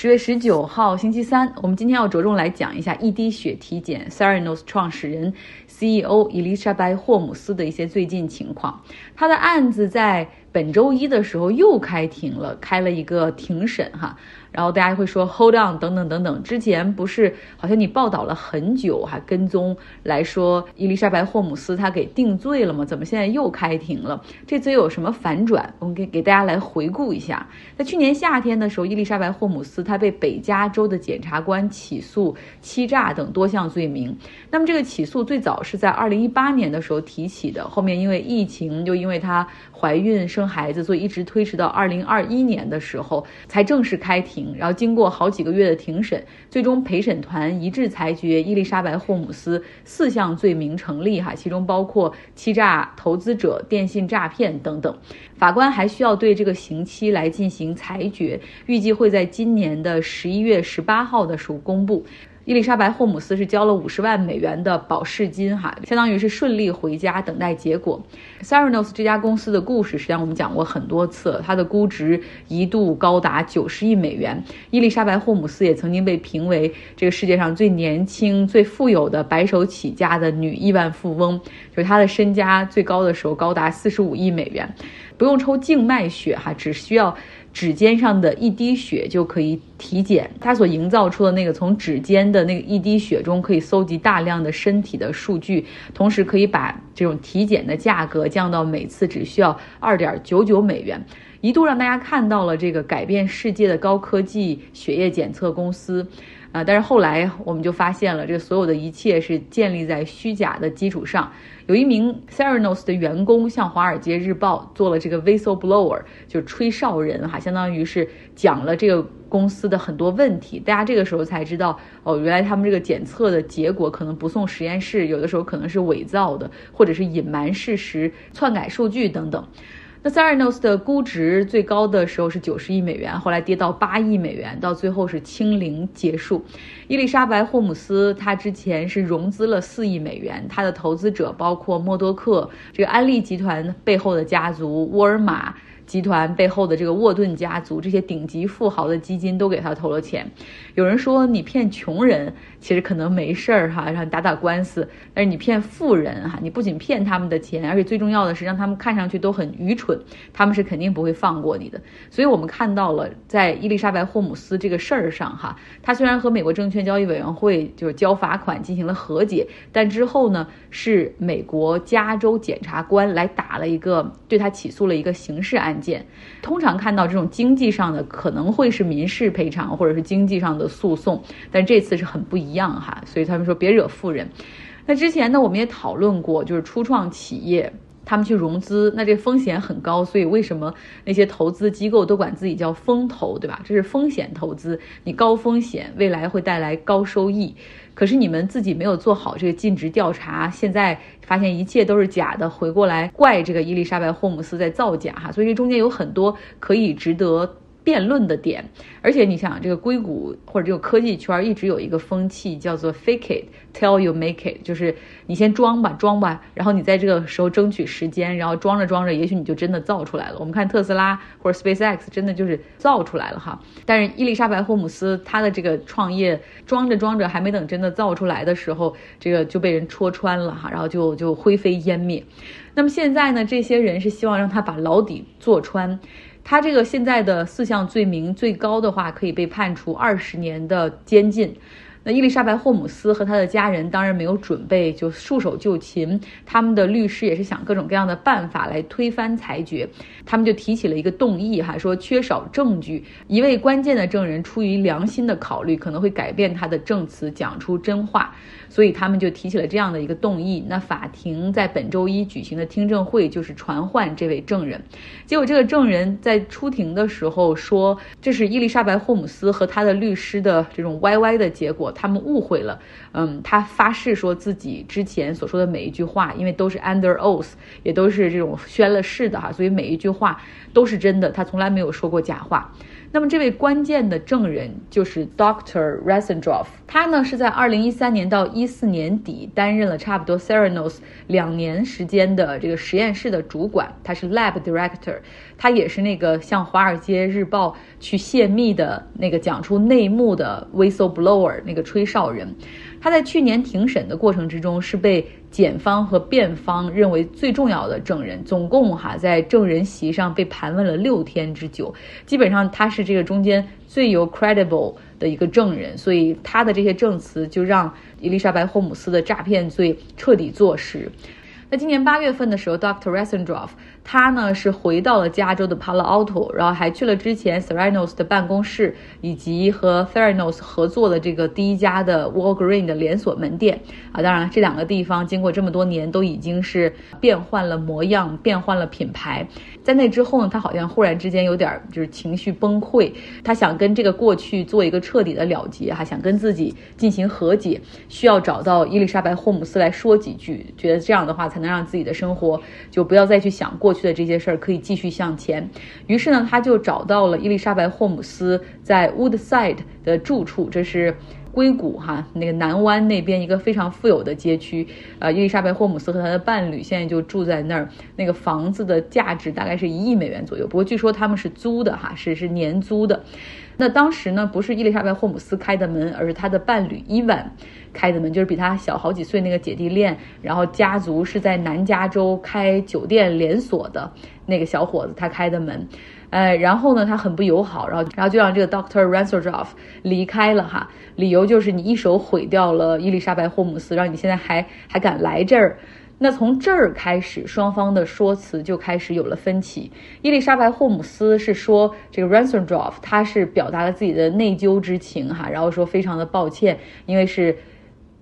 十月十九号，星期三，我们今天要着重来讲一下一滴血体检 Sarenos 创始人 CEO 伊丽莎白霍姆斯的一些最近情况。他的案子在本周一的时候又开庭了，开了一个庭审哈。然后大家会说 hold on 等等等等，之前不是好像你报道了很久，还跟踪来说伊丽莎白霍姆斯她给定罪了吗？怎么现在又开庭了？这次有什么反转？我们给给大家来回顾一下，在去年夏天的时候，伊丽莎白霍姆斯她被北加州的检察官起诉欺诈等多项罪名。那么这个起诉最早是在二零一八年的时候提起的，后面因为疫情，又因为她怀孕生生孩子，所以一直推迟到二零二一年的时候才正式开庭。然后经过好几个月的庭审，最终陪审团一致裁决伊丽莎白·霍姆斯四项罪名成立，哈，其中包括欺诈投资者、电信诈骗等等。法官还需要对这个刑期来进行裁决，预计会在今年的十一月十八号的时候公布。伊丽莎白·霍姆斯是交了五十万美元的保释金，哈，相当于是顺利回家等待结果。Theranos 这家公司的故事，实际上我们讲过很多次，它的估值一度高达九十亿美元。伊丽莎白·霍姆斯也曾经被评为这个世界上最年轻、最富有的白手起家的女亿万富翁，就是她的身家最高的时候高达四十五亿美元，不用抽静脉血，哈，只需要。指尖上的一滴血就可以体检，它所营造出的那个从指尖的那个一滴血中可以搜集大量的身体的数据，同时可以把这种体检的价格降到每次只需要二点九九美元，一度让大家看到了这个改变世界的高科技血液检测公司。啊！但是后来我们就发现了，这所有的一切是建立在虚假的基础上。有一名 Theranos 的员工向《华尔街日报》做了这个 whistleblower，就吹哨人哈，相当于是讲了这个公司的很多问题。大家这个时候才知道，哦，原来他们这个检测的结果可能不送实验室，有的时候可能是伪造的，或者是隐瞒事实、篡改数据等等。那 Theranos 的估值最高的时候是九十亿美元，后来跌到八亿美元，到最后是清零结束。伊丽莎白·霍姆斯她之前是融资了四亿美元，她的投资者包括默多克这个安利集团背后的家族、沃尔玛。集团背后的这个沃顿家族，这些顶级富豪的基金都给他投了钱。有人说你骗穷人，其实可能没事儿哈，让你打打官司。但是你骗富人哈，你不仅骗他们的钱，而且最重要的是让他们看上去都很愚蠢，他们是肯定不会放过你的。所以我们看到了，在伊丽莎白·霍姆斯这个事儿上哈，他虽然和美国证券交易委员会就是交罚款进行了和解，但之后呢，是美国加州检察官来打了一个对他起诉了一个刑事案件。件，通常看到这种经济上的可能会是民事赔偿或者是经济上的诉讼，但这次是很不一样哈，所以他们说别惹富人。那之前呢，我们也讨论过，就是初创企业他们去融资，那这风险很高，所以为什么那些投资机构都管自己叫风投，对吧？这是风险投资，你高风险，未来会带来高收益。可是你们自己没有做好这个尽职调查，现在发现一切都是假的，回过来怪这个伊丽莎白·霍姆斯在造假哈，所以这中间有很多可以值得。辩论的点，而且你想，这个硅谷或者这个科技圈一直有一个风气，叫做 fake it till you make it，就是你先装吧，装吧，然后你在这个时候争取时间，然后装着装着，也许你就真的造出来了。我们看特斯拉或者 SpaceX，真的就是造出来了哈。但是伊丽莎白·霍姆斯她的这个创业装着装着，还没等真的造出来的时候，这个就被人戳穿了哈，然后就就灰飞烟灭。那么现在呢，这些人是希望让他把牢底坐穿。他这个现在的四项罪名最高的话，可以被判处二十年的监禁。那伊丽莎白·霍姆斯和他的家人当然没有准备就束手就擒，他们的律师也是想各种各样的办法来推翻裁决。他们就提起了一个动议，哈，说缺少证据，一位关键的证人出于良心的考虑，可能会改变他的证词，讲出真话。所以他们就提起了这样的一个动议。那法庭在本周一举行的听证会就是传唤这位证人。结果这个证人在出庭的时候说，这是伊丽莎白·霍姆斯和他的律师的这种歪歪的结果，他们误会了。嗯，他发誓说自己之前所说的每一句话，因为都是 under oath，也都是这种宣了誓的哈，所以每一句话都是真的，他从来没有说过假话。那么这位关键的证人就是 Dr. Resendrov，他呢是在二零一三年到一四年底担任了差不多 Theranos 两年时间的这个实验室的主管，他是 Lab Director，他也是那个向《华尔街日报》去泄密的那个讲出内幕的 whistleblower 那个吹哨人。他在去年庭审的过程之中是被检方和辩方认为最重要的证人，总共哈在证人席上被盘问了六天之久，基本上他是这个中间最有 credible 的一个证人，所以他的这些证词就让伊丽莎白·霍姆斯的诈骗罪彻底坐实。那今年八月份的时候，Dr. Resendorf。他呢是回到了加州的 Palo Alto，然后还去了之前 Theranos 的办公室，以及和 Theranos 合作的这个第一家的 Walgreen 的连锁门店啊。当然，这两个地方经过这么多年都已经是变换了模样，变换了品牌。在那之后呢，他好像忽然之间有点就是情绪崩溃，他想跟这个过去做一个彻底的了结，哈，想跟自己进行和解，需要找到伊丽莎白·霍姆斯来说几句，觉得这样的话才能让自己的生活就不要再去想过。去的这些事儿可以继续向前，于是呢，他就找到了伊丽莎白·霍姆斯在 Woodside 的住处，这是硅谷哈那个南湾那边一个非常富有的街区。呃，伊丽莎白·霍姆斯和他的伴侣现在就住在那儿，那个房子的价值大概是一亿美元左右，不过据说他们是租的哈，是是年租的。那当时呢，不是伊丽莎白·霍姆斯开的门，而是他的伴侣伊万开的门，就是比他小好几岁那个姐弟恋，然后家族是在南加州开酒店连锁的那个小伙子他开的门，呃，然后呢，他很不友好，然后然后就让这个 Doctor Ransdorf 离开了哈，理由就是你一手毁掉了伊丽莎白·霍姆斯，让你现在还还敢来这儿。那从这儿开始，双方的说辞就开始有了分歧。伊丽莎白·霍姆斯是说，这个 Ransdorf 他是表达了自己的内疚之情，哈，然后说非常的抱歉，因为是。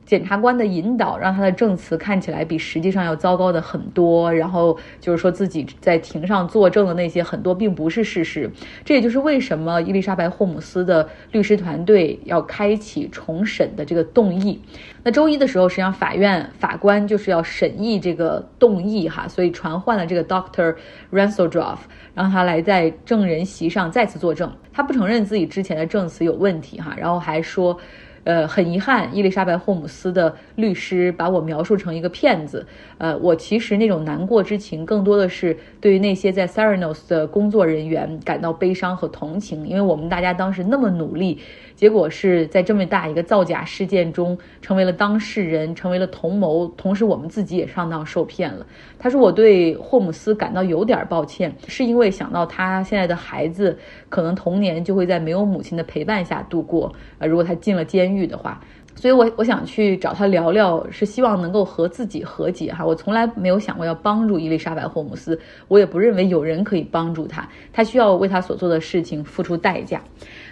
检察官的引导让他的证词看起来比实际上要糟糕的很多，然后就是说自己在庭上作证的那些很多并不是事实，这也就是为什么伊丽莎白·霍姆斯的律师团队要开启重审的这个动议。那周一的时候，实际上法院法官就是要审议这个动议哈，所以传唤了这个 Doctor Ransoldroff，让他来在证人席上再次作证。他不承认自己之前的证词有问题哈，然后还说。呃，很遗憾，伊丽莎白·霍姆斯的律师把我描述成一个骗子。呃，我其实那种难过之情，更多的是对于那些在 Theranos 的工作人员感到悲伤和同情，因为我们大家当时那么努力。结果是在这么大一个造假事件中，成为了当事人，成为了同谋，同时我们自己也上当受骗了。他说：“我对霍姆斯感到有点抱歉，是因为想到他现在的孩子可能童年就会在没有母亲的陪伴下度过。呃，如果他进了监狱的话，所以我我想去找他聊聊，是希望能够和自己和解哈。我从来没有想过要帮助伊丽莎白·霍姆斯，我也不认为有人可以帮助他，他需要为他所做的事情付出代价。”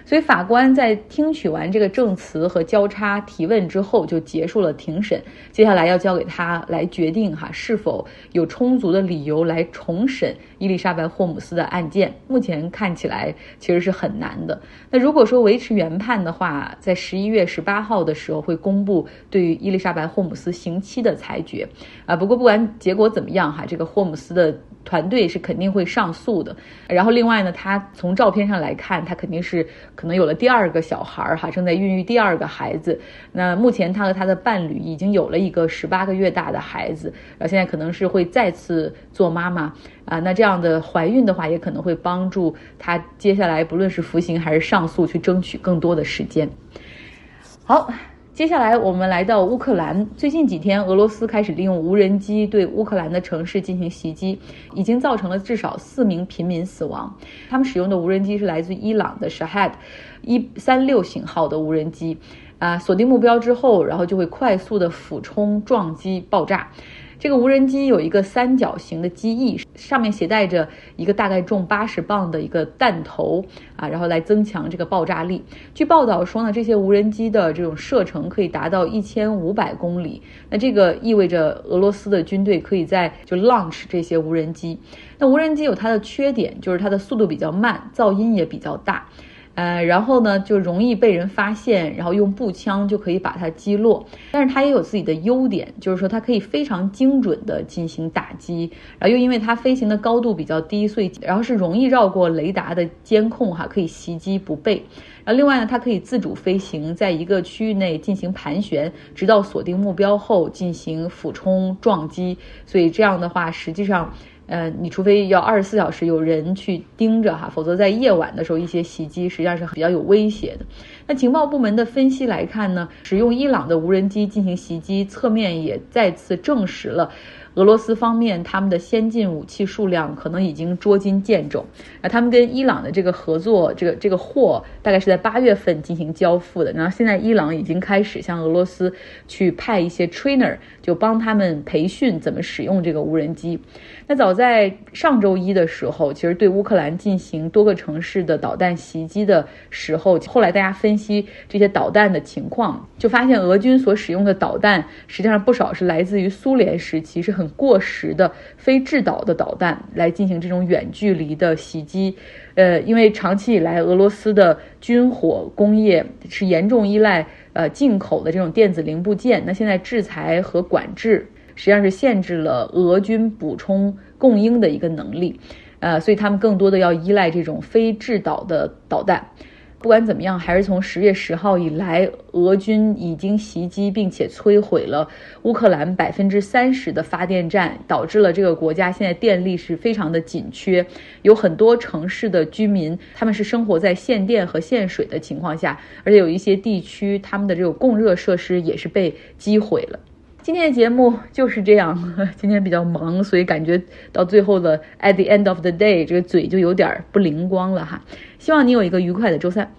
所以法官在听取完这个证词和交叉提问之后，就结束了庭审。接下来要交给他来决定哈是否有充足的理由来重审伊丽莎白·霍姆斯的案件。目前看起来其实是很难的。那如果说维持原判的话，在十一月十八号的时候会公布对于伊丽莎白·霍姆斯刑期的裁决。啊，不过不管结果怎么样哈，这个霍姆斯的。团队是肯定会上诉的，然后另外呢，他从照片上来看，他肯定是可能有了第二个小孩儿哈，正在孕育第二个孩子。那目前他和他的伴侣已经有了一个十八个月大的孩子，然后现在可能是会再次做妈妈啊。那这样的怀孕的话，也可能会帮助他接下来不论是服刑还是上诉，去争取更多的时间。好。接下来我们来到乌克兰。最近几天，俄罗斯开始利用无人机对乌克兰的城市进行袭击，已经造成了至少四名平民死亡。他们使用的无人机是来自伊朗的 Shahed 一三六型号的无人机，啊，锁定目标之后，然后就会快速的俯冲撞击爆炸。这个无人机有一个三角形的机翼，上面携带着一个大概重八十磅的一个弹头啊，然后来增强这个爆炸力。据报道说呢，这些无人机的这种射程可以达到一千五百公里。那这个意味着俄罗斯的军队可以在就 launch 这些无人机。那无人机有它的缺点，就是它的速度比较慢，噪音也比较大。呃，然后呢就容易被人发现，然后用步枪就可以把它击落。但是它也有自己的优点，就是说它可以非常精准的进行打击，然后又因为它飞行的高度比较低，所以然后是容易绕过雷达的监控哈，可以袭击不备。然后另外呢，它可以自主飞行，在一个区域内进行盘旋，直到锁定目标后进行俯冲撞击。所以这样的话，实际上。呃，你除非要二十四小时有人去盯着哈，否则在夜晚的时候，一些袭击实际上是比较有威胁的。那情报部门的分析来看呢，使用伊朗的无人机进行袭击，侧面也再次证实了。俄罗斯方面，他们的先进武器数量可能已经捉襟见肘。啊，他们跟伊朗的这个合作，这个这个货大概是在八月份进行交付的。然后现在伊朗已经开始向俄罗斯去派一些 trainer，就帮他们培训怎么使用这个无人机。那早在上周一的时候，其实对乌克兰进行多个城市的导弹袭击的时候，后来大家分析这些导弹的情况，就发现俄军所使用的导弹实际上不少是来自于苏联时期，是很过时的非制导的导弹来进行这种远距离的袭击，呃，因为长期以来俄罗斯的军火工业是严重依赖呃进口的这种电子零部件，那现在制裁和管制实际上是限制了俄军补充供应的一个能力，呃，所以他们更多的要依赖这种非制导的导弹。不管怎么样，还是从十月十号以来，俄军已经袭击并且摧毁了乌克兰百分之三十的发电站，导致了这个国家现在电力是非常的紧缺，有很多城市的居民他们是生活在限电和限水的情况下，而且有一些地区他们的这种供热设施也是被击毁了。今天的节目就是这样，今天比较忙，所以感觉到最后的 at the end of the day，这个嘴就有点不灵光了哈。希望你有一个愉快的周三。